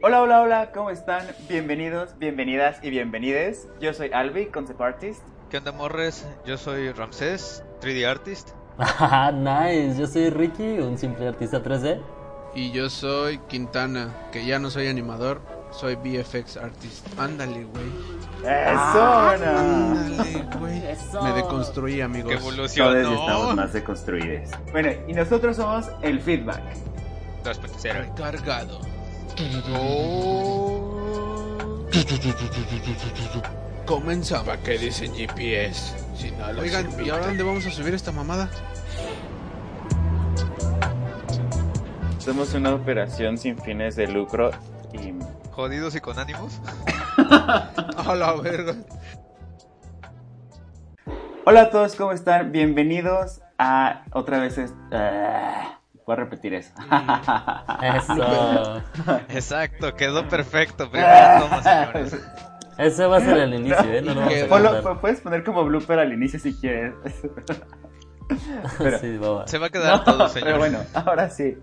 Hola, hola, hola, ¿cómo están? Bienvenidos, bienvenidas y bienvenides. Yo soy Albi, concept artist. ¿Qué onda, Morres? Yo soy Ramsés, 3D artist. Ah, nice. Yo soy Ricky, un simple artista 3D. Y yo soy Quintana, que ya no soy animador, soy VFX artist. Ándale, güey. ¡Eso! Ándale, güey. Eso. Me deconstruí, amigos. ¡Qué Todos evolución! estamos más deconstruidos. Bueno, y nosotros somos el feedback. 2.0. Cargado. Comenzaba que dicen GPS. Si no lo Oigan, ¿y ahora dónde vamos a subir esta mamada? Somos una operación sin fines de lucro y... ¿Jodidos y con ánimos? A la verga. Hola a todos, ¿cómo están? Bienvenidos a otra vez... es- Ah, voy a repetir eso. Eso. Exacto, quedó perfecto. Primera toma, señores. Ese va a ser el inicio, ¿eh? No lo vamos a Ponlo- puedes poner como blooper al inicio si quieres. pero- Sí. Se va a quedar todo, señor. Pero bueno, ahora sí.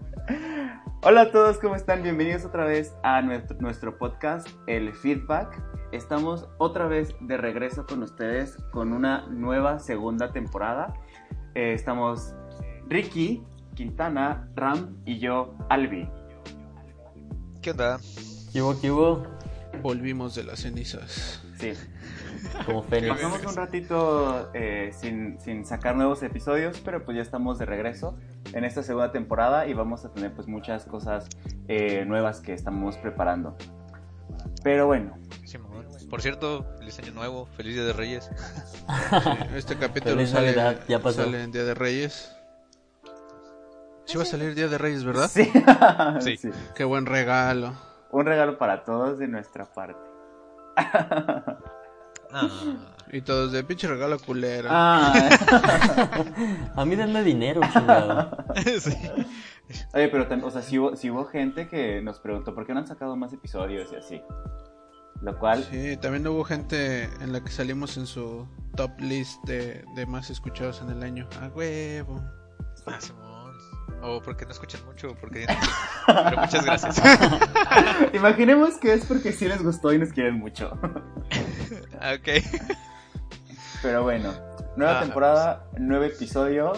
Hola a todos, ¿cómo están? Bienvenidos otra vez a nuestro, nuestro podcast, El Feedback. Estamos otra vez de regreso con ustedes con una nueva segunda temporada. Eh, estamos Ricky, Quintana, Ram y yo, Albi. ¿Qué onda? ¿Qué hubo, qué hubo? Volvimos de las cenizas. Sí, Como Fénix. pasamos un ratito eh, sin, sin sacar nuevos episodios, pero pues ya estamos de regreso en esta segunda temporada y vamos a tener pues muchas cosas eh, nuevas que estamos preparando. Pero bueno. Por cierto, feliz año nuevo, feliz día de Reyes. Este capítulo sale, ya pasó. sale en Día de Reyes. Sí va a salir Día de Reyes, ¿verdad? Sí. Sí. Sí. Qué buen regalo. Un regalo para todos de nuestra parte. Ah, Y todos de pinche regalo culero. Ah. A mí denme dinero, chingado. sí. Oye, pero tam- o sea, sí hubo, sí hubo gente que nos preguntó por qué no han sacado más episodios y así. Lo cual, Sí, también hubo gente en la que salimos en su top list de, de más escuchados en el año. A huevo. Ah, Simón. O porque no escuchan mucho, porque... Pero muchas gracias. imaginemos que es porque sí les gustó y nos quieren mucho. Ok. Pero bueno, nueva Ah. temporada, nuevo episodio,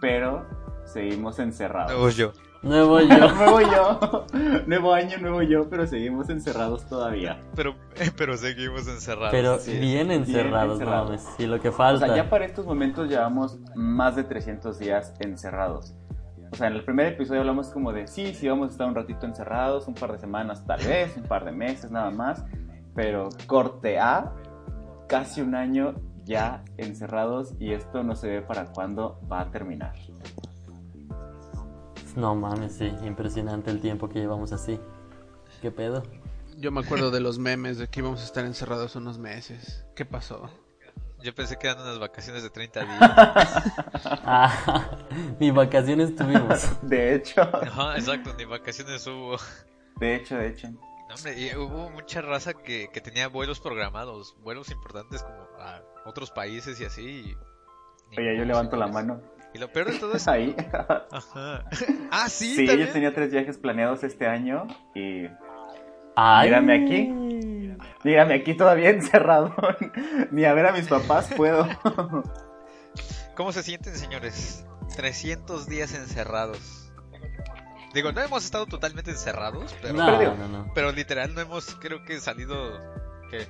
pero seguimos encerrados. Nuevo yo. Nuevo yo. nuevo yo, nuevo año, nuevo yo, pero seguimos encerrados todavía. Pero, pero seguimos encerrados. Pero Sí, bien bien encerrados, no. Sí, lo que O falta. sea, ya para estos momentos llevamos más de 300 días encerrados. O sea, en el primer episodio hablamos como de, sí, sí, vamos a estar un ratito encerrados, un par de semanas tal vez, un par de meses nada más, pero corte A, casi un año ya encerrados y esto no se ve para cuándo va a terminar. No mames, sí. Impresionante el tiempo que llevamos así. ¿Qué pedo? Yo me acuerdo de los memes de que íbamos a estar encerrados unos meses. ¿Qué pasó? Yo pensé que eran unas vacaciones de 30 días. Ah, ni vacaciones tuvimos. De hecho, Ajá, exacto, ni vacaciones hubo. de hecho, de hecho. No, hombre, y hubo mucha raza que, que tenía vuelos programados, vuelos importantes como a otros países y así. y- Oye, yo levanto la mano. Y lo peor de todo es... Ahí. Ajá. Ah, sí, Sí, también. yo tenía tres viajes planeados este año y Ay. Mírame aquí. Mírame aquí todavía encerrado. Ni a ver a mis papás puedo. ¿Cómo se sienten, señores? 300 días encerrados. Digo, no hemos estado totalmente encerrados, pero, No, Pero digo- no, no. pero literal no hemos, creo que, salido... ¿Qué?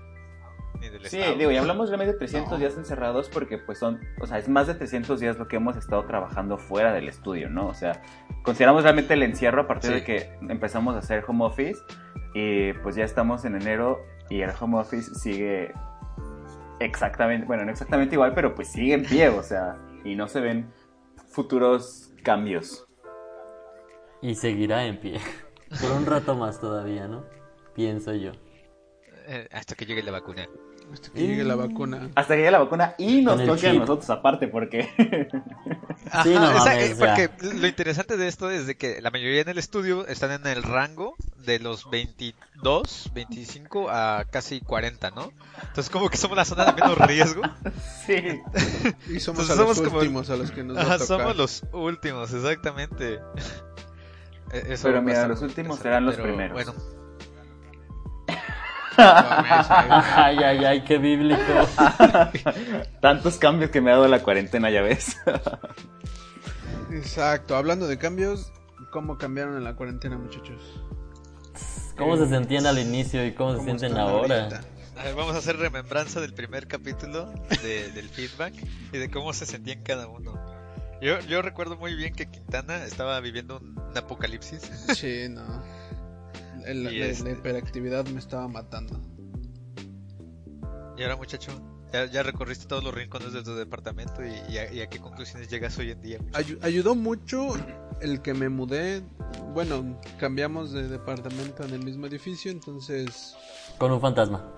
Ni del Sí, estado. digo, y hablamos realmente de 300 No. días encerrados porque pues son, o sea, es más de 300 días lo que hemos estado trabajando fuera del estudio, ¿no? O sea, consideramos realmente el encierro a partir Sí. de que empezamos a hacer home office y pues ya estamos en enero y el home office sigue exactamente, bueno, no exactamente igual, pero pues sigue en pie, o sea, y no se ven futuros cambios. Y seguirá en pie. Por un rato más todavía, ¿no? Pienso yo. Eh, hasta que llegue la vacuna. Hasta que llegue la vacuna. Hasta que llegue la vacuna y nos toque a nosotros aparte, porque Sí, no esa- mames, ya. porque lo interesante de esto es de que la mayoría en el estudio están en el rango de los 22, 25 a casi 40, ¿no? Entonces como que somos la zona de menos riesgo. sí. Y somos Entonces a los somos como- últimos a los que nos va Ajá, a tocar. somos los últimos, exactamente. Eso Pero mira, los últimos serán los pero primeros. Bueno, Ay, ay, ay, qué bíblico. Tantos cambios que me ha dado la cuarentena, ya ves. Exacto, hablando de cambios, ¿cómo cambiaron en la cuarentena, muchachos? ¿Cómo se sentían al inicio y cómo se ¿Cómo sienten ahora? ahorita? A ver, vamos a hacer remembranza del primer capítulo de- del feedback y de cómo se sentían cada uno. Yo, yo recuerdo muy bien que Quintana estaba viviendo un, un apocalipsis. Sí, no. El- Y la, este- la hiperactividad me estaba matando. Y ahora, muchacho, ya, ya recorriste todos los rincones de tu departamento y, y a, y a qué conclusiones llegas hoy en día. ayudó mucho el que me mudé. Bueno, cambiamos de departamento en el mismo edificio, entonces Con un fantasma.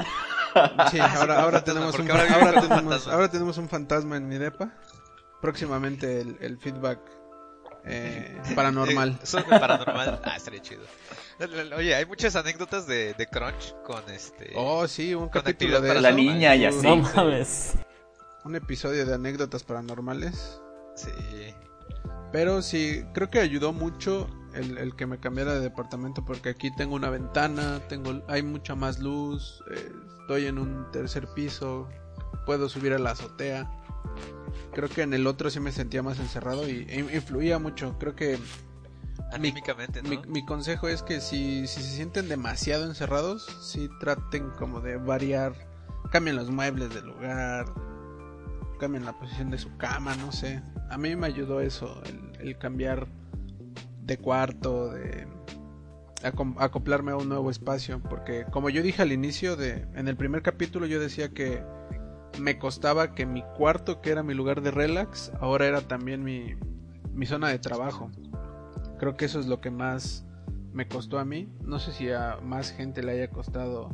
sí, ahora, ahora tenemos un ahora ahora tenemos fantasma. ahora tenemos un fantasma en mi depa. Próximamente el, el feedback eh, paranormal. Eh, paranormal. Ah, estaría chido. Oye, hay muchas anécdotas de, de Crunch con este. Oh, sí, un capítulo de La niña y así. no mames. Un episodio de anécdotas paranormales. Sí. Pero sí, creo que ayudó mucho el, el que me cambiara de departamento porque aquí tengo una ventana, tengo hay mucha más luz, eh, estoy en un tercer piso, puedo subir a la azotea. Creo que en el otro sí me sentía más encerrado y e influía mucho. Creo que Anímicamente, ¿no? mi, mi consejo es que si, si se sienten demasiado encerrados, sí traten como de variar, cambien los muebles del lugar, cambien la posición de su cama, no sé. A mí me ayudó eso, el, el cambiar de cuarto, de acoplarme a un nuevo espacio, porque como yo dije al inicio de, en el primer capítulo yo decía que me costaba que mi cuarto, que era mi lugar de relax, ahora era también mi, mi zona de trabajo. Creo que eso es lo que más me costó a mí. No sé si a más gente le haya costado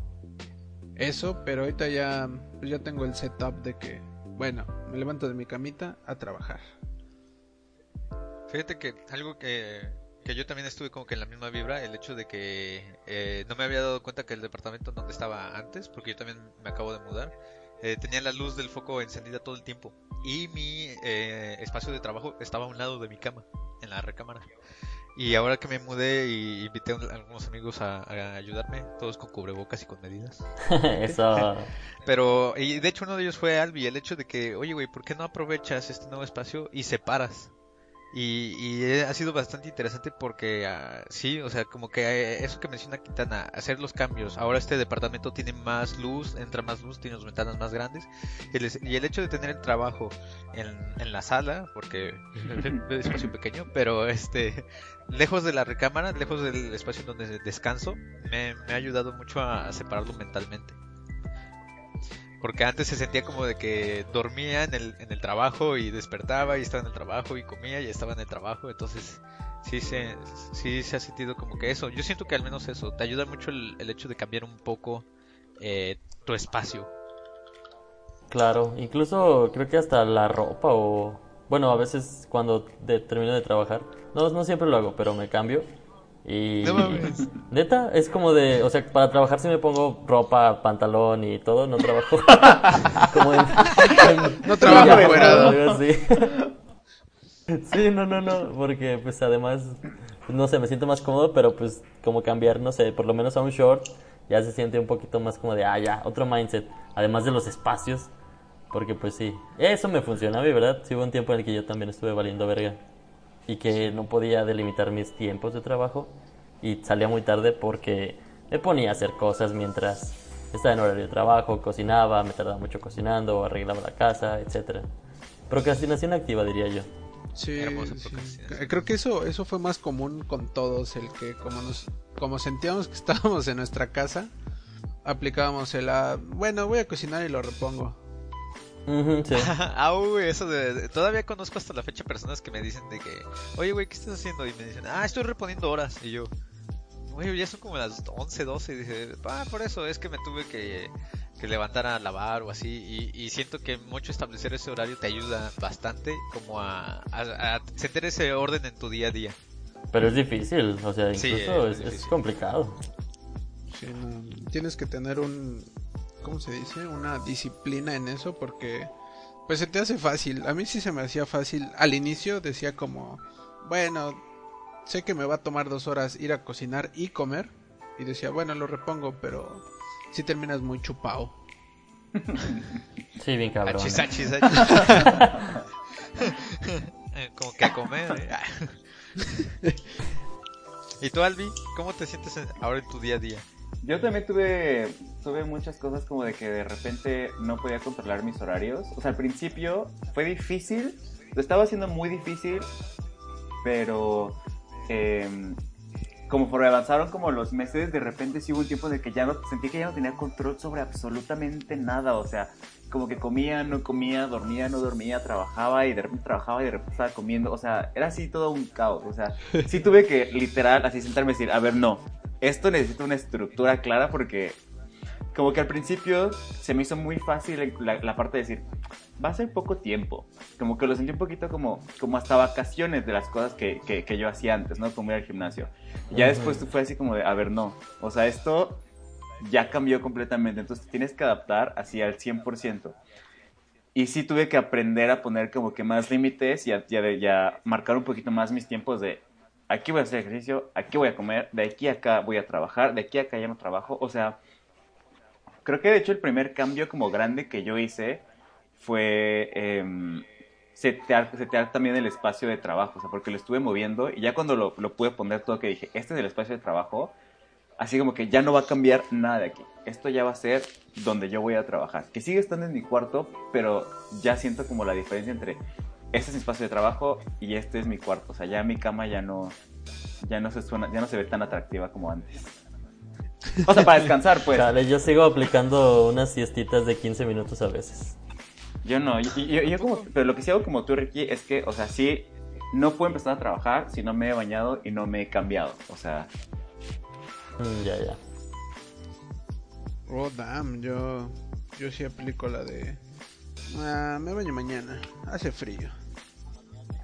eso, pero ahorita ya, pues ya tengo el setup de que, bueno, me levanto de mi camita a trabajar. Fíjate que algo que, que yo también estuve como que en la misma vibra, el hecho de que eh, no me había dado cuenta que el departamento donde estaba antes, porque yo también me acabo de mudar, eh, tenía la luz del foco encendida todo el tiempo. Y mi eh, espacio de trabajo estaba a un lado de mi cama, en la recámara. Y ahora que me mudé y invité a un- a algunos amigos a, a ayudarme, todos con cubrebocas y con medidas. Eso. Pero, y de hecho uno de ellos fue Albi, el hecho de que, oye, güey, ¿por qué no aprovechas este nuevo espacio y separas? Y, y ha sido bastante interesante porque, ah, sí, o sea, como que eh, eso que menciona Quintana, hacer los cambios. Ahora este departamento tiene más luz, entra más luz, tiene las ventanas más grandes. Y el, y el hecho de tener el trabajo en, en la sala, porque es espacio pequeño, pero este, lejos de la recámara, lejos del espacio donde descanso, me, me ha ayudado mucho a separarlo mentalmente. Porque antes se sentía como de que dormía en el, en el trabajo y despertaba y estaba en el trabajo y comía y estaba en el trabajo. Entonces sí se, sí se ha sentido como que eso. Yo siento que al menos eso. Te ayuda mucho el, el hecho de cambiar un poco eh, tu espacio. Claro, incluso creo que hasta la ropa o... Bueno, a veces cuando termino de trabajar, no, no siempre lo hago, pero me cambio y... No mames. Neta, es como de... O sea, para trabajar sí me pongo ropa, pantalón y todo, no trabajo como en... en- No trabajo. Sí, no, no, no, porque pues además, no sé, me siento más cómodo, pero pues como cambiar, no sé, por lo menos a un short, ya se siente un poquito más como de, ah, ya, otro mindset, además de los espacios, porque pues sí, eso me funciona a mí, ¿verdad? Sí hubo un tiempo en el que yo también estuve valiendo verga y que no podía delimitar mis tiempos de trabajo y salía muy tarde porque me ponía a hacer cosas mientras estaba en horario de trabajo, cocinaba, me tardaba mucho cocinando, arreglaba la casa, etcétera. Procrastinación activa, diría yo. Sí, sí. Creo que eso, eso fue más común con todos, el que como nos, como sentíamos que estábamos en nuestra casa, aplicábamos el ah, bueno, voy a cocinar y lo repongo. Sí. ah, uy, eso de, de- Todavía conozco hasta la fecha personas que me dicen de que, oye, güey, ¿qué estás haciendo? Y me dicen, ah, estoy reponiendo horas. Y yo, güey, ya son como las 11, 12. Y dice, ah, por eso es que me tuve que, que levantar a lavar o así. Y, y siento que mucho establecer ese horario te ayuda bastante como a, a, a sentir ese orden en tu día a día. Pero es difícil, o sea, Sí, incluso es es, es difícil. complicado. Sí, no, tienes que tener un, ¿cómo se dice? Una disciplina en eso porque pues se te hace fácil. A mí sí se me hacía fácil. Al inicio decía como, bueno, sé que me va a tomar dos horas ir a cocinar y comer. Y decía, bueno, lo repongo, pero sí terminas muy chupado. Sí, bien cabrón. Achis, ¿eh? achis, achis. Eh, Como que a comer. eh. ¿Y tú, Albi? ¿Cómo te sientes en- ahora en tu día a día? Yo también tuve, tuve muchas cosas como de que de repente no podía controlar mis horarios. O sea, al principio fue difícil, lo estaba haciendo muy difícil, pero eh, conforme avanzaron como los meses, de repente sí hubo un tiempo de que ya no, sentí que ya no tenía control sobre absolutamente nada. O sea, como que comía, no comía, dormía, no dormía, trabajaba y de repente trabajaba y de repente estaba comiendo. O sea, era así todo un caos. O sea, sí tuve que literal así sentarme y decir, a ver, no, esto necesita una estructura clara porque como que al principio se me hizo muy fácil la, la parte de decir, va a ser poco tiempo. Como que lo sentí un poquito como, como hasta vacaciones de las cosas que, que, que yo hacía antes, ¿no? Como ir al gimnasio. Y ya Ujú. después fue así como de, a ver, no. O sea, esto ya cambió completamente. Entonces te tienes que adaptar así al 100%. Y sí tuve que aprender a poner como que más límites y a, y a- y a marcar un poquito más mis tiempos de aquí voy a hacer ejercicio, aquí voy a comer, de aquí a acá voy a trabajar, de aquí a acá ya no trabajo. O sea, creo que de hecho el primer cambio como grande que yo hice fue em, setear, setear también el espacio de trabajo, o sea, porque lo estuve moviendo y ya cuando lo, lo pude poner todo que dije, este es el espacio de trabajo, así como que ya no va a cambiar nada de aquí, esto ya va a ser donde yo voy a trabajar, que sigue estando en mi cuarto, pero ya siento como la diferencia entre este es mi espacio de trabajo y este es mi cuarto, o sea, ya mi cama ya no, ya no se suena, ya no se ve tan atractiva como antes. O sea, para descansar, pues. Chale, yo sigo aplicando unas siestitas de 15 minutos a veces. Yo no, yo, yo- yo como, pero lo que sí hago como tú, Ricky, es que, o sea, sí, no puedo empezar a trabajar si no me he bañado y no me he cambiado. O sea, Mm, ya, ya. Oh, damn, yo, yo sí aplico la de... Ah, me baño mañana, hace frío.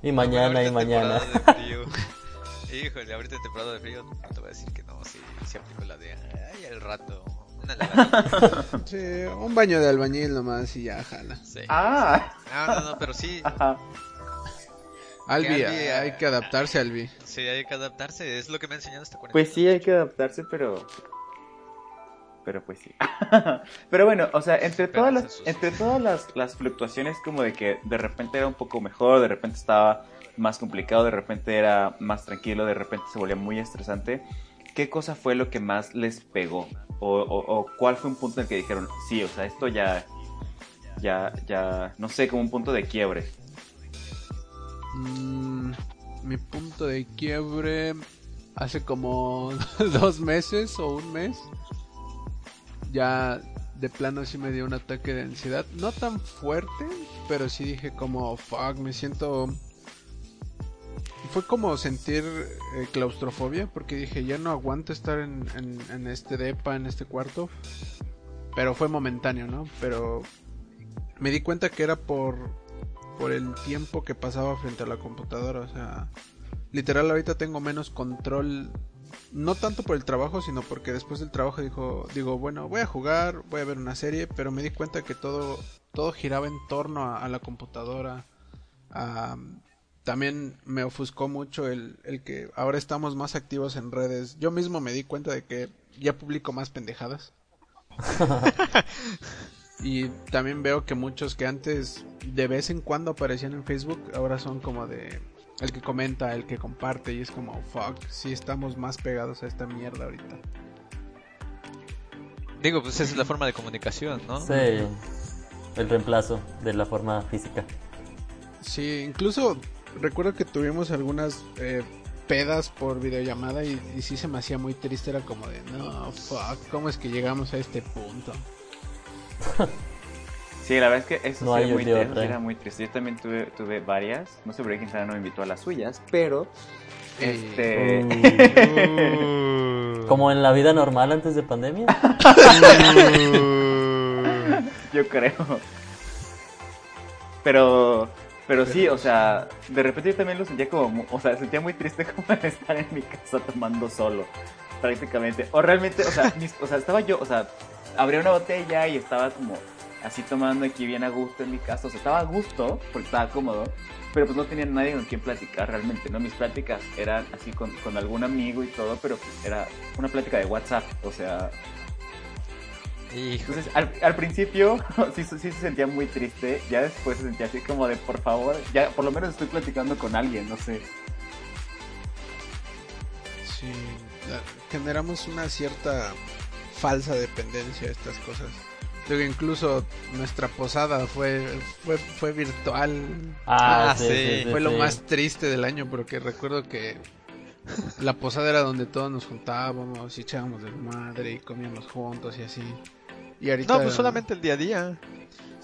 Y mañana, y mañana. temporada de frío. Híjole, ahorita temporada de frío te voy a decir que no, sí, sí aplico la de ay, al rato. Una. Sí, un baño de albañil nomás y ya, jala. Sí. ah, No, no, no, pero sí, ajá. Albi, Albi, hay que adaptarse, Albi. sí hay que adaptarse, es lo que me ha enseñado esta cuarentena. Pues sí, hay que adaptarse, pero. Pero pues sí. pero bueno, o sea, entre todas las, entre todas las, las fluctuaciones, como de que de repente era un poco mejor, de repente estaba más complicado, de repente era más tranquilo, de repente se volvía muy estresante. ¿Qué cosa fue lo que más les pegó? O, o- o cuál fue un punto en el que dijeron, sí, o sea, esto ya, ya, ya, no sé, como un punto de quiebre? Mm, mi punto de quiebre hace como dos meses o un mes. Ya de plano sí me dio un ataque de ansiedad. No tan fuerte, pero sí dije como, fuck, me siento... Fue como sentir eh, claustrofobia, porque dije, ya no aguanto estar en, en- en este depa, en este cuarto. Pero fue momentáneo, ¿no? Pero me di cuenta que era por, por el tiempo que pasaba frente a la computadora. O sea, literal ahorita tengo menos control. No tanto por el trabajo, sino porque después del trabajo dijo, digo, bueno, voy a jugar, voy a ver una serie, pero me di cuenta que todo, todo giraba en torno a, a la computadora. Am, también me ofuscó mucho el, el que ahora estamos más activos en redes. Yo mismo me di cuenta de que ya publico más pendejadas. Y también veo que muchos que antes de vez en cuando aparecían en Facebook, ahora son como de el que comenta, el que comparte y es como, fuck, sí estamos más pegados a esta mierda ahorita. Digo, pues esa es la forma de comunicación, ¿no? Sí, el reemplazo de la forma física. Sí, incluso recuerdo que tuvimos algunas eh, pedas por videollamada y, y sí se me hacía muy triste, era como de, no, fuck, ¿cómo es que llegamos a este punto? Sí, la verdad es que eso No sí era muy triste, era muy triste. Yo también tuve, tuve varias. No sé por qué no me invitó a las suyas, pero este Uh, como en la vida normal antes de pandemia. yo creo. Pero pero sí, o sea, de repente yo también lo sentía como, o sea, sentía muy triste como estar en mi casa tomando solo, prácticamente. O realmente, o sea, mis- o sea, estaba yo, o sea, abría una botella y estaba como así tomando aquí bien a gusto en mi casa, o sea, estaba a gusto porque estaba cómodo, pero pues no tenía nadie con quien platicar realmente, ¿no? Mis pláticas eran así con, con algún amigo y todo, pero pues era una plática de WhatsApp, o sea. Entonces, al, al principio sí, sí se sentía muy triste, ya después se sentía así como de, por favor, ya por lo menos estoy platicando con alguien, no sé. Sí, generamos una cierta falsa dependencia a estas cosas. Digo, incluso nuestra posada fue fue, fue virtual. Ah, Ah, sí, sí. sí, sí, fue lo sí. más triste del año porque recuerdo que la posada era donde todos nos juntábamos y echábamos de madre y comíamos juntos y así. Y ahorita No, pues solamente el día a día.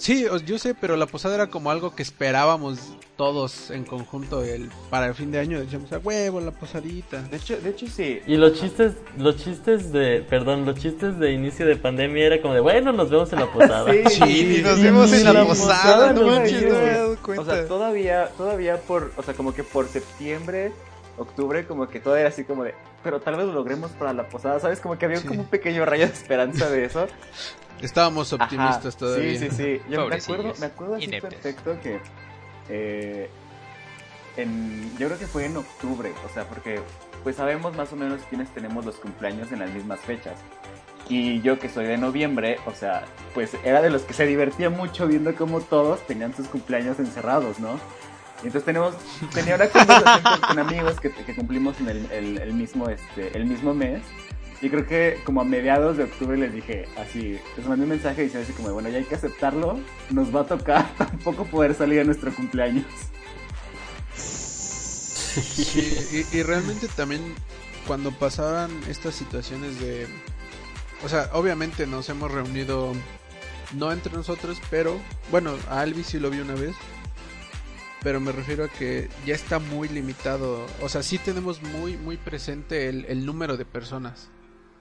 Sí, o- yo sé, pero la posada era como algo que esperábamos todos en conjunto el para el fin de año decíamos, a huevo, la posadita. De hecho, de hecho sí. Y los chistes, los chistes de, perdón, los chistes de inicio de pandemia era como de, bueno, nos vemos en la posada. Sí, Sí, y nos sí, en la la posada, posada no manches, me he dado O cuenta. sea, todavía, todavía por, o sea, como que por septiembre, octubre, como que todo era así como de, pero tal vez lo logremos para la posada, ¿sabes? Como que había Sí. como un pequeño rayo de esperanza de eso. Estábamos Ajá, optimistas todavía. Sí, sí, sí. Yo me acuerdo, me acuerdo así perfecto que eh, en, yo creo que fue en octubre, o sea, porque pues sabemos más o menos quiénes tenemos los cumpleaños en las mismas fechas. Y yo que soy de noviembre, o sea, pues era de los que se divertía mucho viendo cómo todos tenían sus cumpleaños encerrados, ¿no? Y entonces tenemos, tenía una conversación con, con amigos que, que cumplimos en el, el- el mismo, este, el mismo mes. Y creo que como a mediados de octubre les dije así, les mandé un mensaje diciendo así como, bueno, ya hay que aceptarlo, nos va a tocar tampoco poder salir a nuestro cumpleaños. Sí, y, y realmente también cuando pasaban estas situaciones de... O sea, obviamente nos hemos reunido no entre nosotros, pero bueno, a Albi sí lo vi una vez. Pero me refiero a que ya está muy limitado. O sea, sí tenemos muy, muy presente el, el número de personas.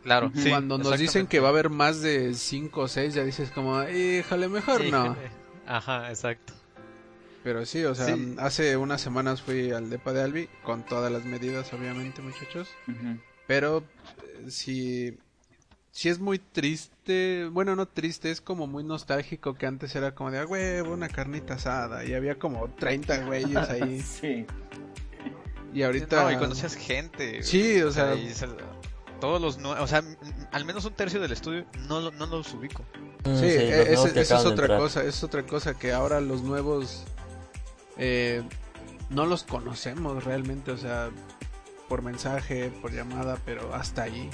Claro, sí, Cuando nos dicen que va a haber más de 5 o 6, ya dices como, híjole, mejor Sí, no. Ajá, exacto. Pero sí, o sea, Sí. hace unas semanas fui al depa de Albi, con todas las medidas, obviamente, muchachos. Pero eh, sí, sí es muy triste, bueno, no triste, es como muy nostálgico que antes era como de, a huevo, una carnita asada, y había como 30 güeyes ahí. Sí. Y ahorita... No, y conocías gente. Sí, o sea- y todos los nue- o sea, al menos un tercio del estudio no, lo- no los ubico. Mm, Sí, los e- esa es otra cosa, es otra cosa que ahora los nuevos eh, no los conocemos realmente, o sea, por mensaje, por llamada, pero hasta allí.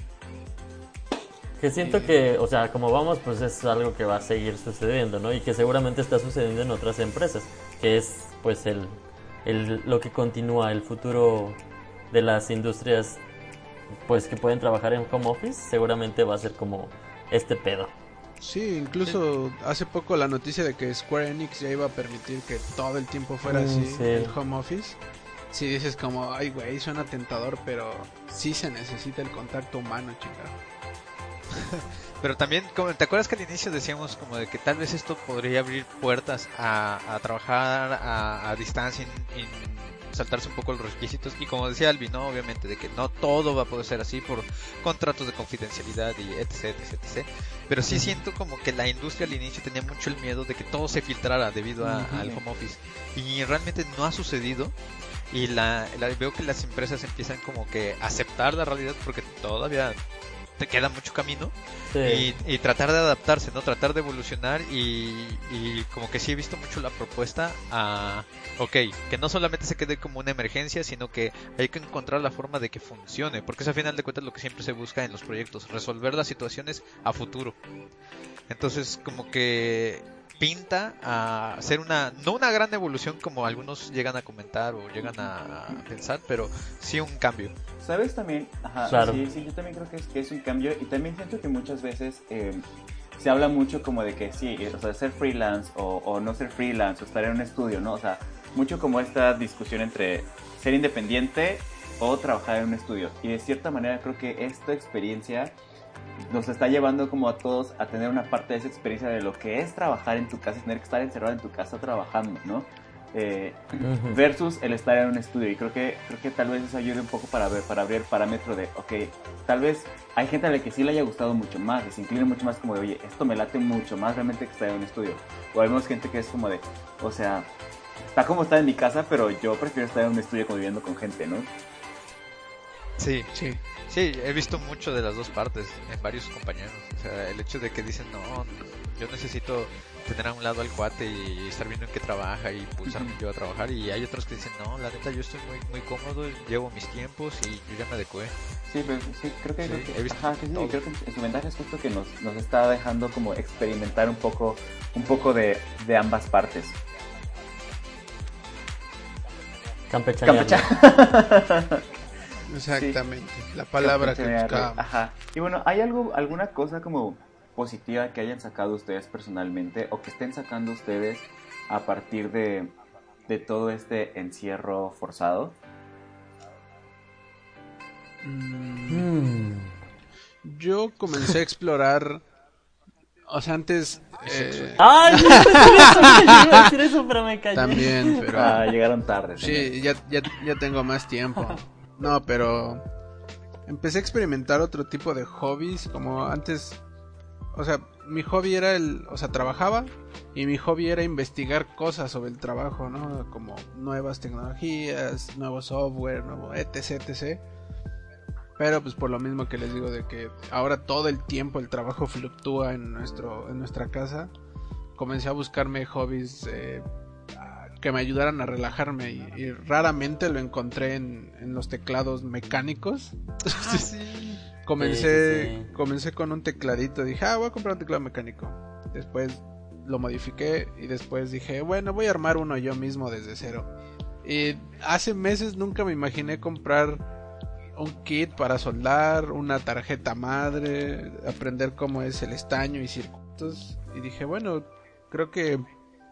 Que siento Sí. que, o sea, como vamos, pues es algo que va a seguir sucediendo, ¿no? Y que seguramente está sucediendo en otras empresas, que es pues el, el lo que continúa, el futuro de las industrias, pues que pueden trabajar en home office, seguramente va a ser como este pedo. Sí, incluso hace poco la noticia de que Square Enix ya iba a permitir que todo el tiempo fuera Mm, así sí. el home office. Si dices como, ay güey, suena tentador, pero sí se necesita el contacto humano, chica. Pero también, ¿te acuerdas que al inicio decíamos como de que tal vez esto podría abrir puertas a, a trabajar a, a distancia y, y saltarse un poco los requisitos? Y como decía Albi, ¿no? Obviamente de que no todo va a poder ser así por contratos de confidencialidad y etc, etc, etc. Pero sí siento como que la industria al inicio tenía mucho el miedo de que todo se filtrara debido a- Ujú. al home office. Y realmente no ha sucedido. Y la, la- veo que las empresas empiezan como que a aceptar la realidad porque todavía te queda mucho camino Sí. y, y tratar de adaptarse, ¿no? Tratar de evolucionar y, y como que sí he visto mucho la propuesta a, ok, que no solamente se quede como una emergencia, sino que hay que encontrar la forma de que funcione, porque es a final de cuentas lo que siempre se busca en los proyectos, resolver las situaciones a futuro. Entonces como que pinta a ser una, no una gran evolución como algunos llegan a comentar o llegan a pensar, pero sí un cambio. ¿Sabes también? Ajá, Claro. sí, sí, yo también creo que es, que es un cambio y también siento que muchas veces eh, se habla mucho como de que sí, o sea, ser freelance o, o no ser freelance o estar en un estudio, ¿no? O sea, mucho como esta discusión entre ser independiente o trabajar en un estudio. Y de cierta manera creo que esta experiencia nos está llevando como a todos a tener una parte de esa experiencia de lo que es trabajar en tu casa y tener que estar encerrado en tu casa trabajando, ¿no? Eh, versus el estar en un estudio. Y creo que creo que tal vez eso ayude un poco para ver para abrir el parámetro de ok tal vez hay gente a la que sí le haya gustado mucho más y se incline mucho más como de oye esto me late mucho más realmente que estar en un estudio o vemos gente que es como de o sea está como estar en mi casa pero yo prefiero estar en un estudio conviviendo con gente no Sí, Sí. sí, he visto mucho de las dos partes en varios compañeros. O sea, el hecho de que dicen, no, yo necesito tener a un lado al cuate y estar viendo en qué trabaja y pulsarme yo a trabajar. Y hay otros que dicen, no, la neta, yo estoy muy, muy cómodo, llevo mis tiempos y yo ya me adecué. Sí, pero sí, creo que, Sí, creo que- he visto ajá, que sí, todo. creo que su ventaja es justo que nos, nos está dejando como experimentar un poco, un poco de, de ambas partes. Campechaneando. Campecha- Exactamente. La palabra que Campechanear, buscábamos. Ajá. Y bueno, ¿hay algo, alguna cosa como positiva que hayan sacado ustedes personalmente o que estén sacando ustedes a partir de, de todo este encierro forzado? Mm, Mm. Yo comencé a explorar. O sea, antes. eh, ¡Ay! Eso, iba a decir eso, pero me callé. también, pero. Ah, llegaron tarde. Sí, ya, ya, ya tengo más tiempo. No, pero empecé a experimentar otro tipo de hobbies, como antes, o sea, mi hobby era el, o sea, trabajaba y mi hobby era investigar cosas sobre el trabajo, ¿no? Como nuevas tecnologías, nuevo software, nuevo etc, etc. Pero pues por lo mismo que les digo de que ahora todo el tiempo el trabajo fluctúa en nuestro en nuestra casa, comencé a buscarme hobbies eh, que me ayudaran a relajarme y, y raramente lo encontré en, en los teclados mecánicos. sí. Comencé, Sí, sí, sí. comencé con un tecladito, dije, ah, voy a comprar un teclado mecánico. Después lo modifiqué y después dije, bueno, voy a armar uno yo mismo desde cero. Y hace meses nunca me imaginé comprar un kit para soldar, una tarjeta madre, aprender cómo es el estaño y circuitos. Y dije, bueno, creo que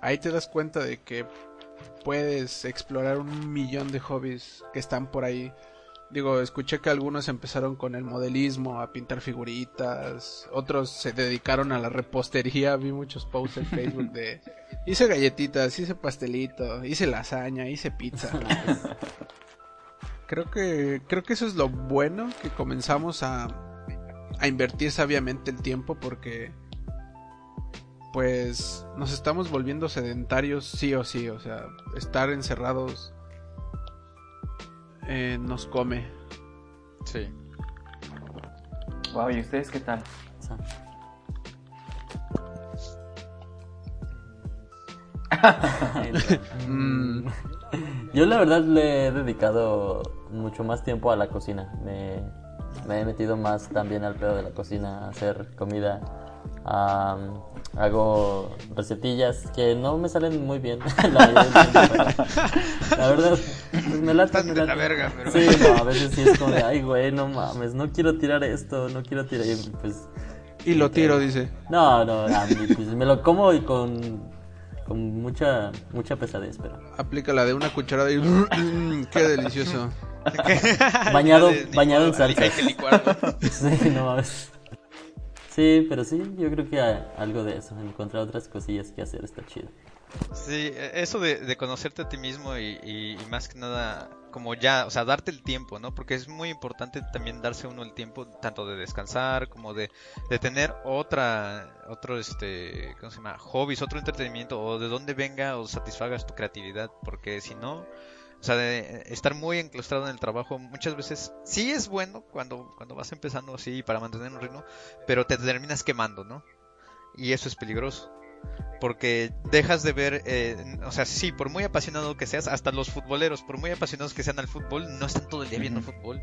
ahí te das cuenta de que puedes explorar un millón de hobbies que están por ahí. Digo, escuché que algunos empezaron con el modelismo, a pintar figuritas, otros se dedicaron a la repostería, vi muchos posts en Facebook de hice galletitas, hice pastelito, hice lasaña, hice pizza. creo que creo que eso es lo bueno que comenzamos a a invertir sabiamente el tiempo porque pues nos estamos volviendo sedentarios sí o sí, o sea, estar encerrados eh, nos come. Sí. Wow, ¿y ustedes qué tal? Mm, Yo la verdad le he dedicado mucho más tiempo a la cocina. Me, me he metido más también al pedo de la cocina, a hacer comida. Am, hago recetillas que no me salen muy bien. la, la verdad, pues me late, me de la late. verga, pero- Sí, no, a veces sí es como de, ay, güey, no mames, no quiero tirar esto, no quiero tirar. Y pues y lo tiro, dice. no, no, a mí, pues, me lo como y con, con mucha, mucha pesadez, pero. Aplica la de una cucharada y qué delicioso. Bañado, bañado en salsa. Sí, no mames. Sí, pero sí, yo creo que algo de eso. Encontrar otras cosillas que hacer está chido. Sí, e- eso de, de conocerte a ti mismo y, y- y más que nada, como ya, o sea, darte el tiempo, ¿no? Porque es muy importante también darse uno el tiempo, tanto de descansar como de, de tener otra, otro, este, ¿cómo se llama? Hobbies, otro entretenimiento, o de dónde venga o satisfagas tu creatividad, porque si no, o sea, de estar muy enclaustrado en el trabajo, muchas veces sí es bueno cuando, cuando vas empezando así para mantener un ritmo, pero te terminas quemando, ¿no? Y eso es peligroso porque dejas de ver, eh, o sea, sí, por muy apasionado que seas, hasta los futboleros, por muy apasionados que sean al fútbol, no están todo el día viendo fútbol.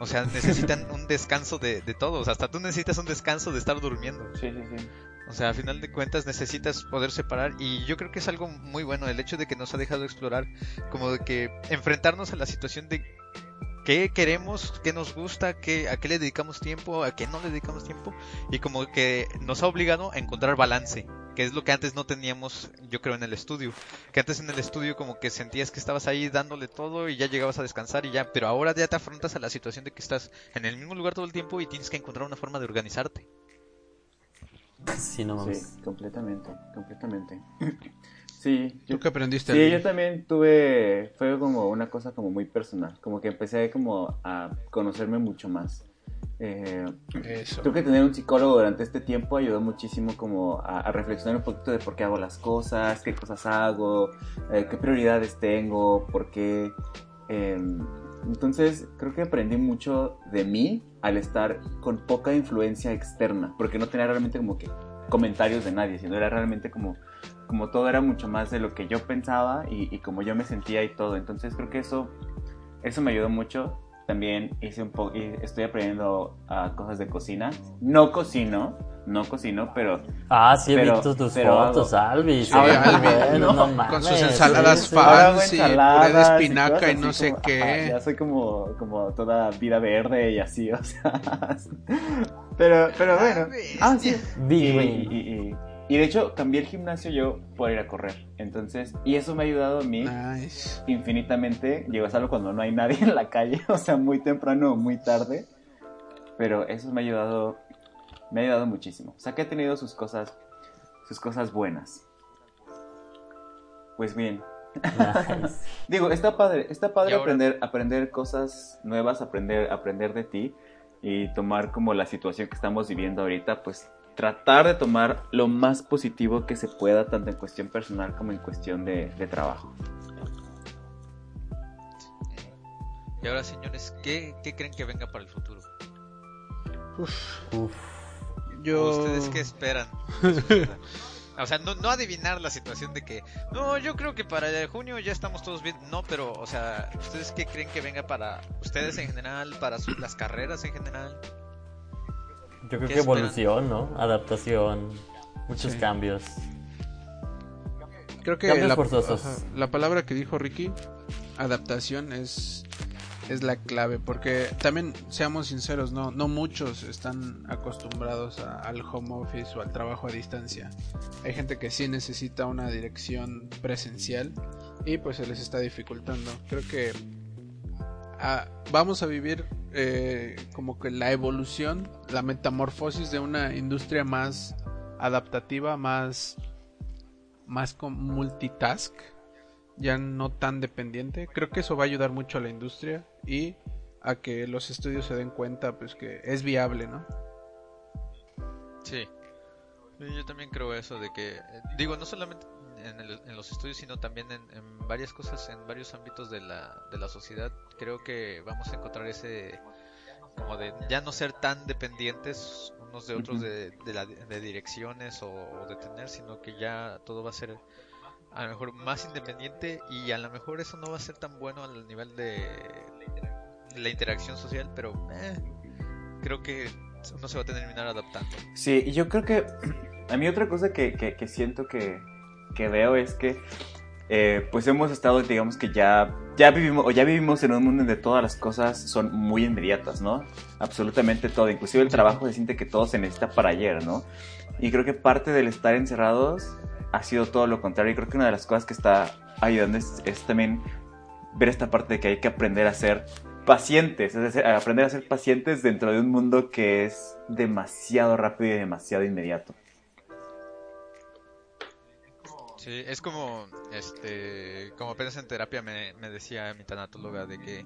O sea, necesitan un descanso de, de todos, hasta tú necesitas un descanso de estar durmiendo. Sí, sí, sí. O sea, a final de cuentas necesitas poder separar y yo creo que es algo muy bueno el hecho de que nos ha dejado explorar, como de que enfrentarnos a la situación de qué queremos, qué nos gusta, qué, a qué le dedicamos tiempo, a qué no le dedicamos tiempo y como que nos ha obligado a encontrar balance, que es lo que antes no teníamos, yo creo, en el estudio. Que antes en el estudio como que sentías que estabas ahí dándole todo y ya llegabas a descansar y ya, pero ahora ya te afrontas a la situación de que estás en el mismo lugar todo el tiempo y tienes que encontrar una forma de organizarte. Sí, no mames. Sí, completamente, completamente. Sí, yo, ¿Tú qué aprendiste? sí, yo también tuve, fue como una cosa como muy personal, como que empecé como a conocerme mucho más. Eh, Eso. creo que tener un psicólogo durante este tiempo ayudó muchísimo como a, a reflexionar un poquito de por qué hago las cosas, qué cosas hago, eh, qué prioridades tengo, por qué, eh, Entonces, creo que aprendí mucho de mí al estar con poca influencia externa, porque no tenía realmente como que comentarios de nadie, sino era realmente como, como todo era mucho más de lo que yo pensaba y, y como yo me sentía y todo. Entonces, creo que eso, eso me ayudó mucho. También hice un poco, estoy aprendiendo a cosas de cocina. No cocino, no cocino, pero Ah, sí, he visto tus pero fotos, Albi. Sí, no, no mames, con sus ensaladas sí. fa- Ahora hago sí, ensaladas puré de espinaca y no sé como- qué. ajá, ya soy como, como toda vida verde y así, o sea. pero, pero bueno. Ah, sí. Y, y- y- y de hecho, cambié el gimnasio yo por ir a correr. Entonces, y eso me ha ayudado a mí Nice. infinitamente. Llego a salvo cuando no hay nadie en la calle, o sea, muy temprano o muy tarde. Pero eso me ha ayudado, me ha ayudado muchísimo. O sea, que ha tenido sus cosas, sus cosas buenas. Pues bien, Nice. Digo, está padre, está padre aprender, aprender cosas nuevas, aprender, aprender de ti y tomar como la situación que estamos viviendo ahorita, pues tratar de tomar lo más positivo que se pueda, tanto en cuestión personal como en cuestión de, de trabajo. Y ahora, señores, ¿qué, qué creen que venga para el futuro? Uf, Uf. Yo... ¿Ustedes qué esperan? O sea, no, no adivinar la situación de que, no, yo creo que para junio ya estamos todos bien. No, pero, o sea, ¿ustedes qué creen que venga para ustedes en general, para su- las carreras en general? Yo creo ¿Qué que esperan? evolución, ¿no? Adaptación, muchos Sí. cambios. Creo que Cambios la, forzosos. ajá, la palabra que dijo Ricky, adaptación, es, es la clave. Porque también, seamos sinceros, no, no muchos están acostumbrados al home office o al trabajo a distancia. Hay gente que sí necesita una dirección presencial y pues se les está dificultando. Creo que ah, vamos a vivir eh, como que la evolución, la metamorfosis de una industria más adaptativa, más más con multitask, ya no tan dependiente. Creo que eso va a ayudar mucho a la industria y a que los estudios se den cuenta pues que es viable, ¿no? Sí. Yo también creo eso de que, digo, no solamente en, el- en los estudios, sino también en, en varias cosas, en varios ámbitos de la, de la sociedad. Creo que vamos a encontrar ese, como de ya no ser tan dependientes unos de otros de, de, la- de direcciones o, o de tener, sino que ya todo va a ser a lo mejor más independiente y a lo mejor eso no va a ser tan bueno al nivel de, la interacción social, pero eh, creo que uno se va a terminar adaptando. Sí, yo creo que a mí otra cosa que, que- que siento que, que veo es que eh, pues hemos estado, digamos que ya, ya vivimos, o ya vivimos en un mundo donde todas las cosas son muy inmediatas, ¿no? Absolutamente todo, inclusive el trabajo se siente que todo se necesita para ayer, ¿no? Y creo que parte del estar encerrados ha sido todo lo contrario. Y creo que una de las cosas que está ayudando es, también ver esta parte de que hay que aprender a ser pacientes, es decir, aprender a ser pacientes dentro de un mundo que es demasiado rápido y demasiado inmediato. Sí, es como, este, como apenas en terapia me decía mi tanatóloga de que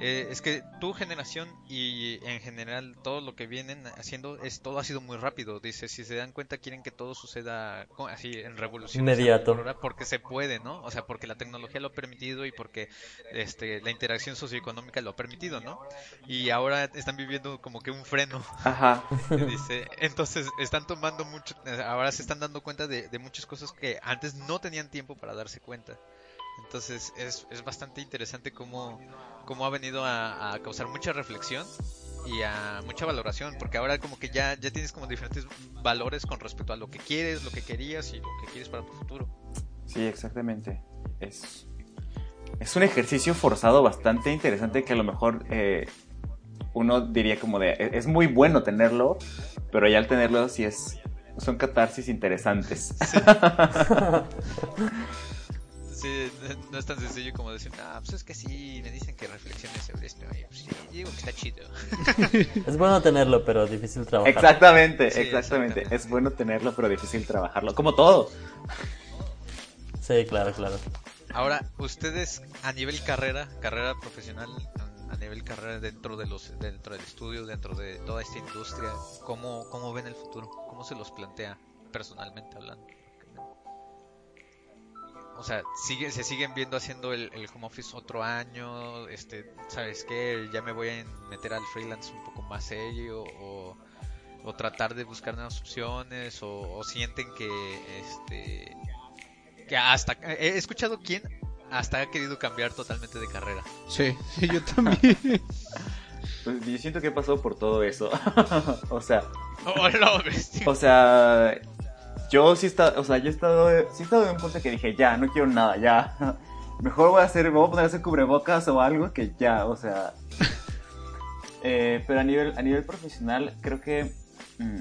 eh, es que tu generación y en general todo lo que vienen haciendo es todo ha sido muy rápido. Dice, si se dan cuenta quieren que todo suceda así en revolución Inmediato. porque se puede, ¿no? O sea, porque la tecnología lo ha permitido y porque este la interacción socioeconómica lo ha permitido, ¿no? Y ahora están viviendo como que un freno. Ajá. Dice, entonces están tomando mucho, ahora se están dando cuenta de, de muchas cosas que antes no tenían tiempo para darse cuenta. Entonces es, es bastante interesante cómo, cómo ha venido a, a causar mucha reflexión y a mucha valoración, porque ahora como que ya, ya tienes como diferentes valores con respecto a lo que quieres, lo que querías y lo que quieres para tu futuro. Sí, exactamente. Es, es un ejercicio forzado bastante interesante que a lo mejor eh, uno diría como de, "E- es muy bueno tenerlo, pero ya al tenerlo sí es, son catarsis interesantes. Sí, no es tan sencillo como decir, ah, pues es que sí, me dicen que reflexiones sobre esto, y pues sí, digo que está chido. Es bueno tenerlo, pero difícil trabajar. Exactamente, Sí, exactamente. exactamente. Es bueno tenerlo, pero difícil trabajarlo. Como todo. Sí, claro, claro. Ahora, ustedes a nivel carrera, carrera profesional, a nivel carrera dentro de los dentro del estudio, dentro de toda esta industria, ¿cómo, cómo ven el futuro? ¿Cómo se los plantea personalmente hablando? O sea, sigue, se siguen viendo haciendo el, el, home office otro año, este, ¿sabes qué? Ya me voy a meter al freelance un poco más serio o, o tratar de buscar nuevas opciones o, o, sienten que, este, que hasta, he escuchado quién hasta ha querido cambiar totalmente de carrera. Sí, yo también. Pues yo siento que he pasado por todo eso. o sea. Oh, no, o sea. Yo sí he estado, o sea, yo he estado, sí he estado en un punto que dije, ya, no quiero nada, ya. Mejor voy a hacer, me voy a poner a hacer cubrebocas o algo que ya, o sea. Eh, pero a nivel, a nivel profesional, creo que mm,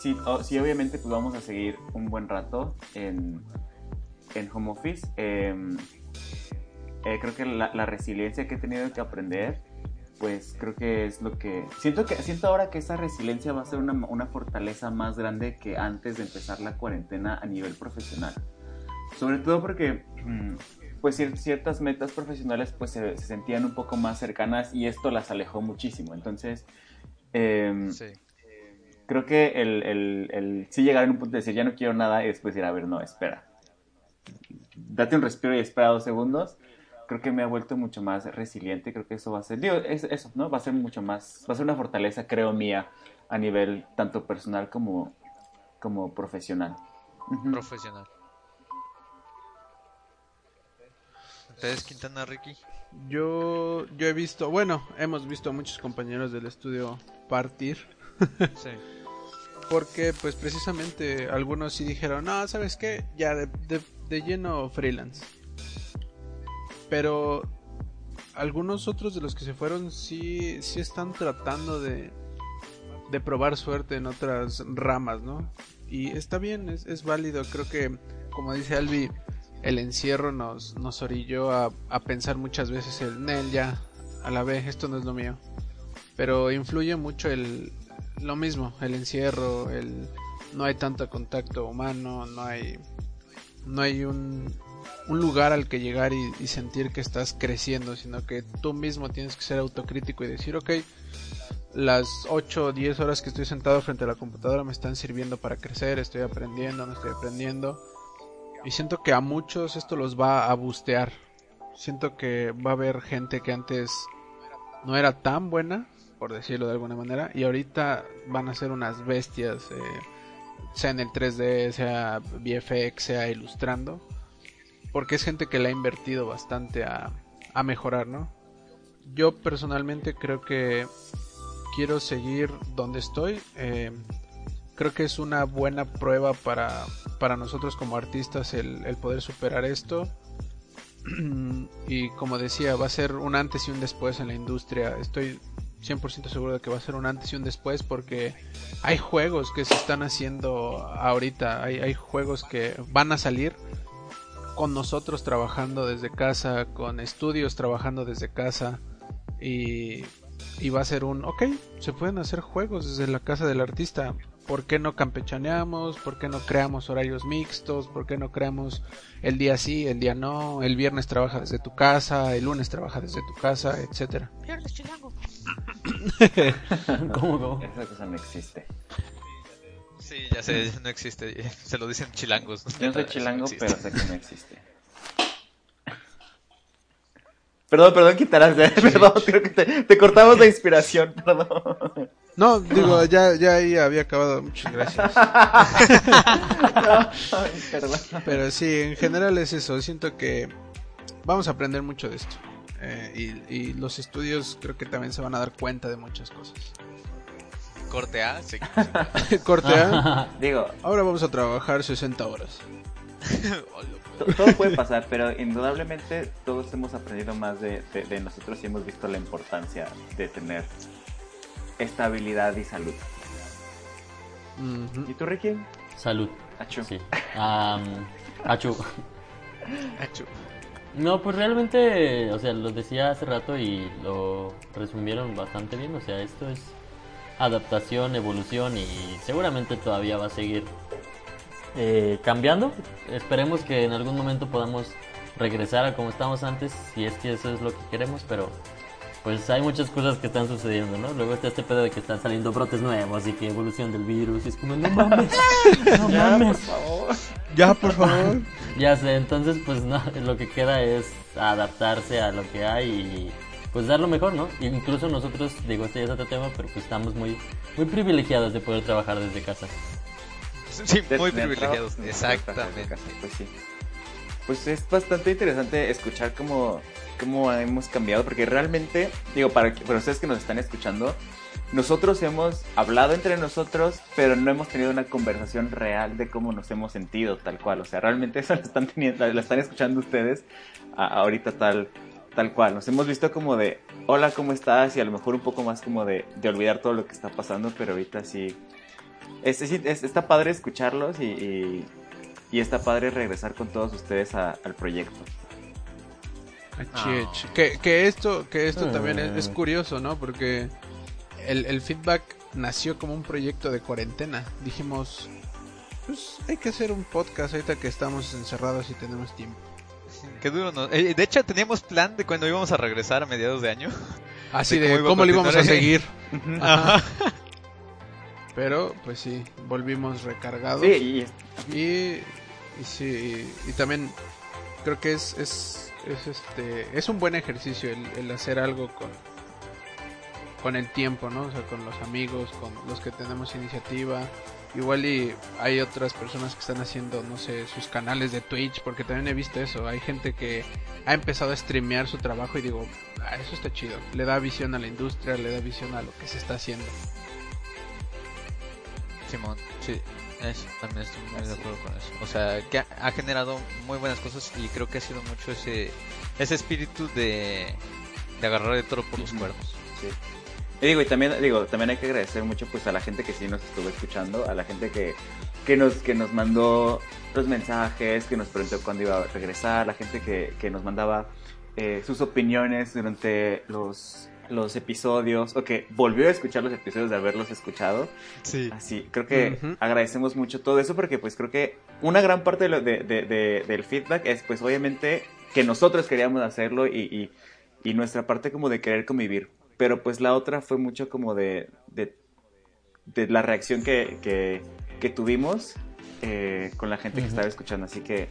sí, sí, obviamente pues vamos a seguir un buen rato en, en home office. Eh, eh, creo que la, la, resiliencia que he tenido que aprender pues creo que es lo que siento que siento ahora que esa resiliencia va a ser una, una, fortaleza más grande que antes de empezar la cuarentena a nivel profesional. Sobre todo porque mm, pues ciertas metas profesionales pues se, se sentían un poco más cercanas y esto las alejó muchísimo. Entonces eh, sí. creo que el, el, el sí llegar en un punto de decir ya no quiero nada y después decir a ver no espera. Date un respiro y espera dos segundos creo que me ha vuelto mucho más resiliente, creo que eso va a ser, digo, es, eso, ¿no? Va a ser mucho más, va a ser una fortaleza, creo, mía, a nivel tanto personal como, como profesional. Uh -huh. Profesional. ¿Ustedes, Quintana, Ricky? Yo, yo he visto, bueno, hemos visto a muchos compañeros del estudio partir. sí. Porque, pues, precisamente, algunos sí dijeron, no, ¿sabes qué? Ya de, de, de lleno freelance pero algunos otros de los que se fueron sí, sí están tratando de, de probar suerte en otras ramas, ¿no? Y está bien, es, es válido. Creo que, como dice Albi, el encierro nos, nos orilló a, a pensar muchas veces el Nel, ya, a la vez, esto no es lo mío. Pero influye mucho el lo mismo, el encierro, el no hay tanto contacto humano, no hay no hay un, un lugar al que llegar y, sentir que estás creciendo, sino que tú mismo tienes que ser autocrítico y decir, ok, las 8 o 10 horas que estoy sentado frente a la computadora me están sirviendo para crecer, estoy aprendiendo, no estoy aprendiendo. Y siento que a muchos esto los va a bustear. Siento que va a haber gente que antes no era tan buena, por decirlo de alguna manera, y ahorita van a ser unas bestias, eh, sea en el 3D, sea VFX, sea ilustrando porque es gente que le ha invertido bastante a, a mejorar, ¿no? Yo personalmente creo que quiero seguir donde estoy. Eh, creo que es una buena prueba para, para nosotros como artistas el, el poder superar esto. y como decía, va a ser un antes y un después en la industria. Estoy 100% seguro de que va a ser un antes y un después porque hay juegos que se están haciendo ahorita. Hay, hay juegos que van a salir con nosotros trabajando desde casa, con estudios trabajando desde casa y, y, va a ser un, ok, se pueden hacer juegos desde la casa del artista. ¿Por qué no campechaneamos? ¿Por qué no creamos horarios mixtos? ¿Por qué no creamos el día sí, el día no? El viernes trabaja desde tu casa, el lunes trabaja desde tu casa, etcétera. Viernes chilango. ¿Cómo, cómo? Esa cosa no existe. Sí, ya sé, no existe. Se lo dicen chilangos. Yo soy chilango, no pero sé que no existe. Perdón, perdón, quitarás. Perdón, creo que te, te, cortamos la inspiración. Perdón. No, digo, ya, ya ahí había acabado. Muchas gracias. no, ay, perdón. Pero sí, en general es eso. Siento que vamos a aprender mucho de esto. Eh, y, y los estudios creo que también se van a dar cuenta de muchas cosas. Corte A, sí. Corte A. Digo, ahora vamos a trabajar 60 horas. todo puede pasar, pero indudablemente todos hemos aprendido más de, de, de, nosotros y hemos visto la importancia de tener estabilidad y salud. ¿Y tú, Ricky? Salud. Achu. Sí. Um, achu. Achu. No, pues realmente, o sea, lo decía hace rato y lo resumieron bastante bien. O sea, esto es adaptación, evolución y seguramente todavía va a seguir eh, cambiando. Esperemos que en algún momento podamos regresar a como estábamos antes, si es que eso es lo que queremos, pero pues hay muchas cosas que están sucediendo, ¿no? Luego está este pedo de que están saliendo brotes nuevos y que evolución del virus y es como, no mames, no ya, mames. Por favor. Ya, por favor. Ya sé, entonces pues no, lo que queda es adaptarse a lo que hay y pues dar lo mejor, ¿no? Incluso nosotros, digo, este ya es otro tema, pero pues estamos muy, muy privilegiados de poder trabajar desde casa. Sí, muy privilegiados. Exactamente. Pues sí. Pues es bastante interesante escuchar cómo, cómo hemos cambiado, porque realmente, digo, para, para ustedes que nos están escuchando, nosotros hemos hablado entre nosotros, pero no hemos tenido una conversación real de cómo nos hemos sentido tal cual. O sea, realmente eso lo están, teniendo, lo están escuchando ustedes ahorita tal, tal cual. Nos hemos visto como de, hola, ¿cómo estás? Y a lo mejor un poco más como de, de olvidar todo lo que está pasando, pero ahorita sí. Es, es- es- está padre escucharlos y, y, y está padre regresar con todos ustedes a- al proyecto. Ah. achi. Que, que esto, que esto también es, es Ah. curioso, ¿no? Porque el, el feedback nació como un proyecto de cuarentena. Dijimos, pues hay que hacer un podcast ahorita que estamos encerrados y tenemos tiempo. Qué duro, ¿no? Eh, de hecho, teníamos plan de cuando íbamos a regresar a mediados de año. Así De de cómo lo íbamos a seguir. Ajá. Pero, pues sí, volvimos recargados. Sí, y Y, y sí, y, y también creo que es, es, es, este, es un buen ejercicio el, el hacer algo con, con el tiempo, ¿no? O sea, con los amigos, con los que tenemos iniciativa. Igual y hay otras personas que están haciendo, no sé, sus canales de Twitch, porque también he visto eso. Hay gente que ha empezado a streamear su trabajo y digo, ah, eso está chido. Le da visión a la industria, le da visión a lo que se está haciendo. Simón, sí. Eso, también estoy muy de acuerdo con eso. O sea, que ha, generado muy buenas cosas y creo que ha sido mucho ese ese espíritu de, de agarrar el toro por los cuernos. Sí. Y digo, y también, digo, también hay que agradecer mucho pues a la gente que sí nos estuvo escuchando, a la gente que, que nos, que nos mandó los mensajes, que nos preguntó cuándo iba a regresar, la gente que, que nos mandaba eh, sus opiniones durante los, los episodios, o que volvió a escuchar los episodios de haberlos escuchado. Sí. Así, creo que Ujú. agradecemos mucho todo eso porque pues creo que una gran parte de lo- de- de- de- del feedback es pues obviamente que nosotros queríamos hacerlo y, y- y nuestra parte como de querer convivir. Pero pues la otra fue mucho como de, de, de la reacción que, que, que tuvimos eh, con la gente que Ujú. estaba escuchando. Así que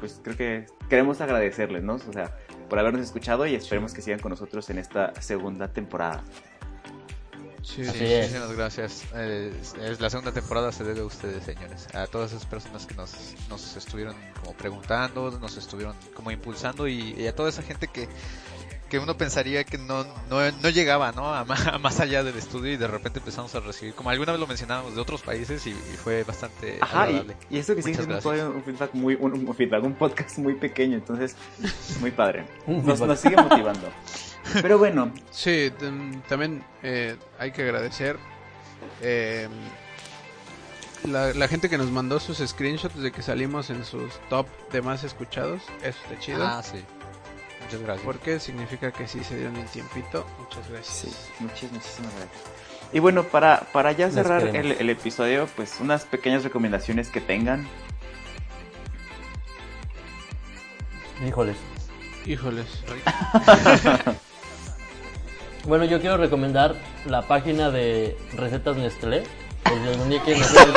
pues creo que queremos agradecerles, ¿no? O sea, por habernos escuchado y esperemos que sigan con nosotros en esta segunda temporada. Sí, Sí, Así es. muchísimas gracias. Eh, es- es la segunda temporada se debe a ustedes, señores. A todas esas personas que nos, nos estuvieron como preguntando, nos estuvieron como impulsando y, y a toda esa gente que, que uno pensaría que no, no, no llegaba ¿no? A, a más allá del estudio y de repente empezamos a recibir, como alguna vez lo mencionábamos, de otros países y, y fue bastante Ajá, y, agradable. y eso que sigue Muchas siendo gracias. todavía un feedback muy, un, un feedback, un podcast muy pequeño, entonces muy padre. Nos, nos sigue motivando. Pero bueno, Sí, tam- también eh, hay que agradecer eh, la, la gente que nos mandó sus screenshots de que salimos en sus top de más escuchados. Eso está chido. Ah, sí. Muchas gracias. Porque significa que sí se dieron el tiempito. Muchas gracias. sí, muchas, muchísimas gracias. Y bueno, para, para ya cerrar el, episodio, pues unas pequeñas recomendaciones que tengan. Híjoles. Híjoles. Bueno, yo quiero recomendar la página de recetas Nestlé. Por si algún día quieren hacer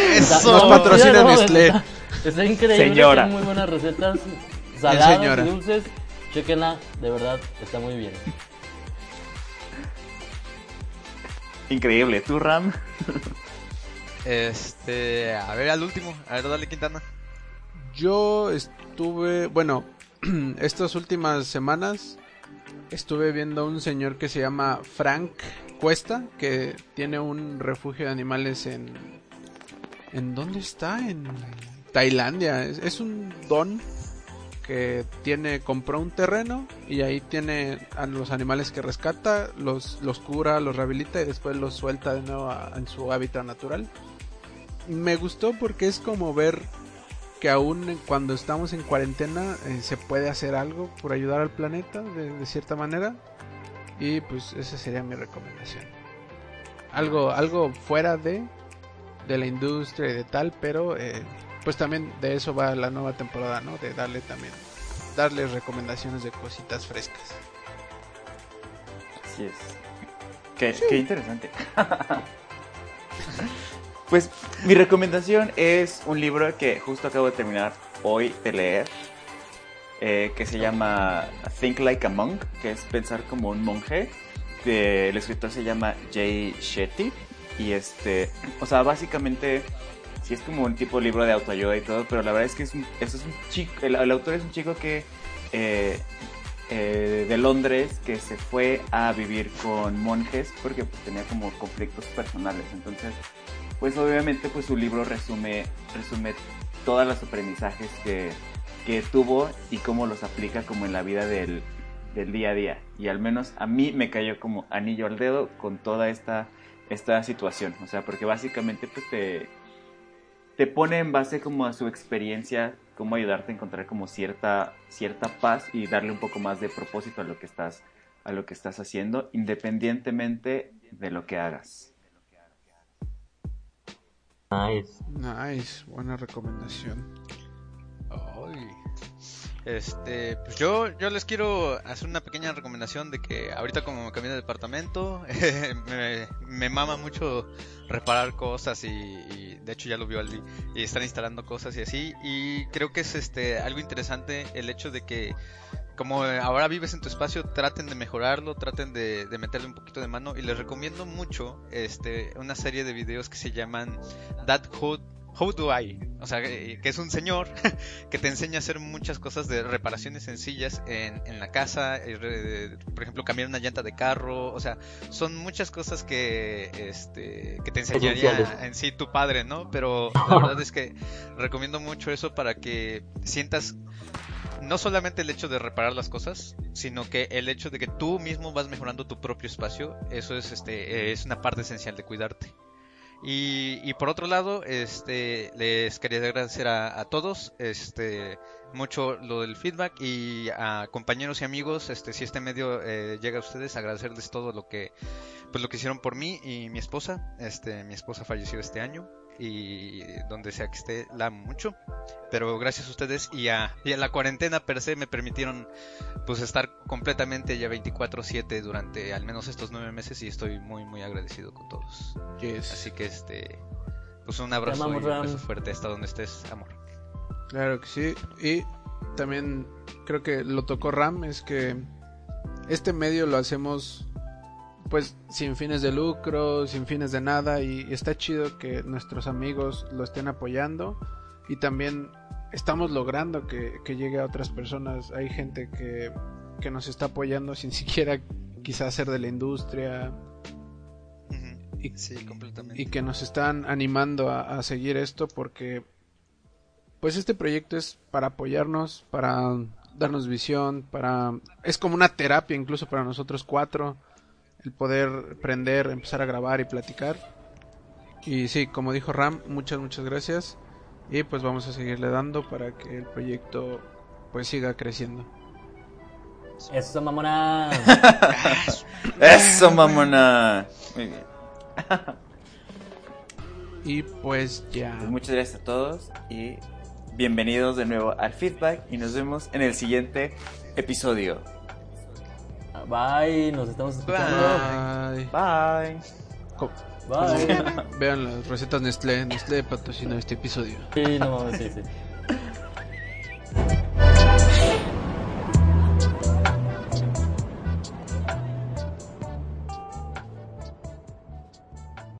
Eso. Nos patrocina Nestlé. Está, está increíble. Señora. tiene muy buenas recetas saladas y dulces. Chequenla, de verdad, está muy bien. Increíble. ¿Tú, Ram? Este, a ver, al último. A ver, dale Quintana. Yo estuve, bueno, estas últimas semanas estuve viendo a un señor que se llama Frank Cuesta, que tiene un refugio de animales en... ¿En dónde está? En Tailandia. Es, es un don que tiene, compró un terreno y ahí tiene a los animales que rescata, los, los cura, los rehabilita y después los suelta de nuevo a- en su hábitat natural. Me gustó porque es como ver que aún cuando estamos en cuarentena eh, se puede hacer algo por ayudar al planeta de, cierta manera y pues esa sería mi recomendación algo algo fuera de de la industria y de tal pero eh, pues también de eso va la nueva temporada no de darle también darles recomendaciones de cositas frescas Así es. Qué, qué interesante. pues mi recomendación es un libro que justo acabo de terminar hoy de leer, eh, que se llama Think Like a Monk, que es pensar como un monje. De, el escritor se llama Jay Shetty. Y este, o sea, básicamente, sí es como un tipo de libro de autoayuda y todo, pero la verdad es que es un, eso es un chico, el, autor es un chico que eh, eh, de Londres que se fue a vivir con monjes porque pues, tenía como conflictos personales. Entonces, pues obviamente pues su libro resume, resume todos los aprendizajes que, que tuvo y cómo los aplica como en la vida del, del día a día. Y al menos a mí me cayó como anillo al dedo con toda esta, esta situación. O sea, porque básicamente pues te, te pone en base como a su experiencia, cómo ayudarte a encontrar como cierta, cierta paz y darle un poco más de propósito a lo que estás, a lo que estás haciendo, independientemente de lo que hagas. Nice. Nice, buena recomendación. Ay. Este, pues yo, les quiero hacer una pequeña recomendación de que ahorita como me cambié de departamento, me, mama mucho reparar cosas y, de hecho ya lo vio Aldi y están instalando cosas y así y creo que es este algo interesante el hecho de que como ahora vives en tu espacio, traten de mejorarlo, traten de, de, meterle un poquito de mano y les recomiendo mucho este una serie de videos que se llaman That Hood How Do I? O sea, que es un señor que te enseña a hacer muchas cosas de reparaciones sencillas en, en la casa, eh, por ejemplo, cambiar una llanta de carro, o sea, son muchas cosas que, este, que te enseñaría en sí tu padre, ¿no? Pero la verdad es que recomiendo mucho eso para que sientas no solamente el hecho de reparar las cosas, sino que el hecho de que tú mismo vas mejorando tu propio espacio, eso es, este, es una parte esencial de cuidarte. Y, y, por otro lado, este, les quería agradecer a, a, todos, este, mucho lo del feedback y a compañeros y amigos, este, si este medio eh, llega a ustedes, agradecerles todo lo que, pues lo que hicieron por mí y mi esposa, este, mi esposa falleció este año y donde sea que esté, la amo mucho. Pero gracias a ustedes y a, y a la cuarentena per se me permitieron pues estar completamente ya 24/7 durante al menos estos nueve meses y estoy muy muy agradecido con todos. Yes. Así que este pues un abrazo amamos, y un beso fuerte hasta donde estés, amor. Claro que sí. Y también creo que lo tocó Ram, es que este medio lo hacemos pues sin fines de lucro, sin fines de nada y está chido que nuestros amigos lo estén apoyando y también estamos logrando que, que llegue a otras personas. Hay gente que, que, nos está apoyando sin siquiera quizás ser de la industria. Uh -huh. y, sí, completamente. y que nos están animando a, a seguir esto porque pues este proyecto es para apoyarnos, para darnos visión, para es como una terapia incluso para nosotros cuatro el poder prender, empezar a grabar y platicar. Y sí, como dijo Ram, muchas, muchas gracias. Y pues vamos a seguirle dando para que el proyecto pues siga creciendo. Eso, mamona. Eso, mamona. Muy bien. y pues ya. Pues muchas gracias a todos y bienvenidos de nuevo al feedback y nos vemos en el siguiente episodio. Bye, nos estamos escuchando. Bye. Bye. Bye. Vean las recetas Nestlé. Nestlé patrocina este episodio. Sí, no mames, sí, sí.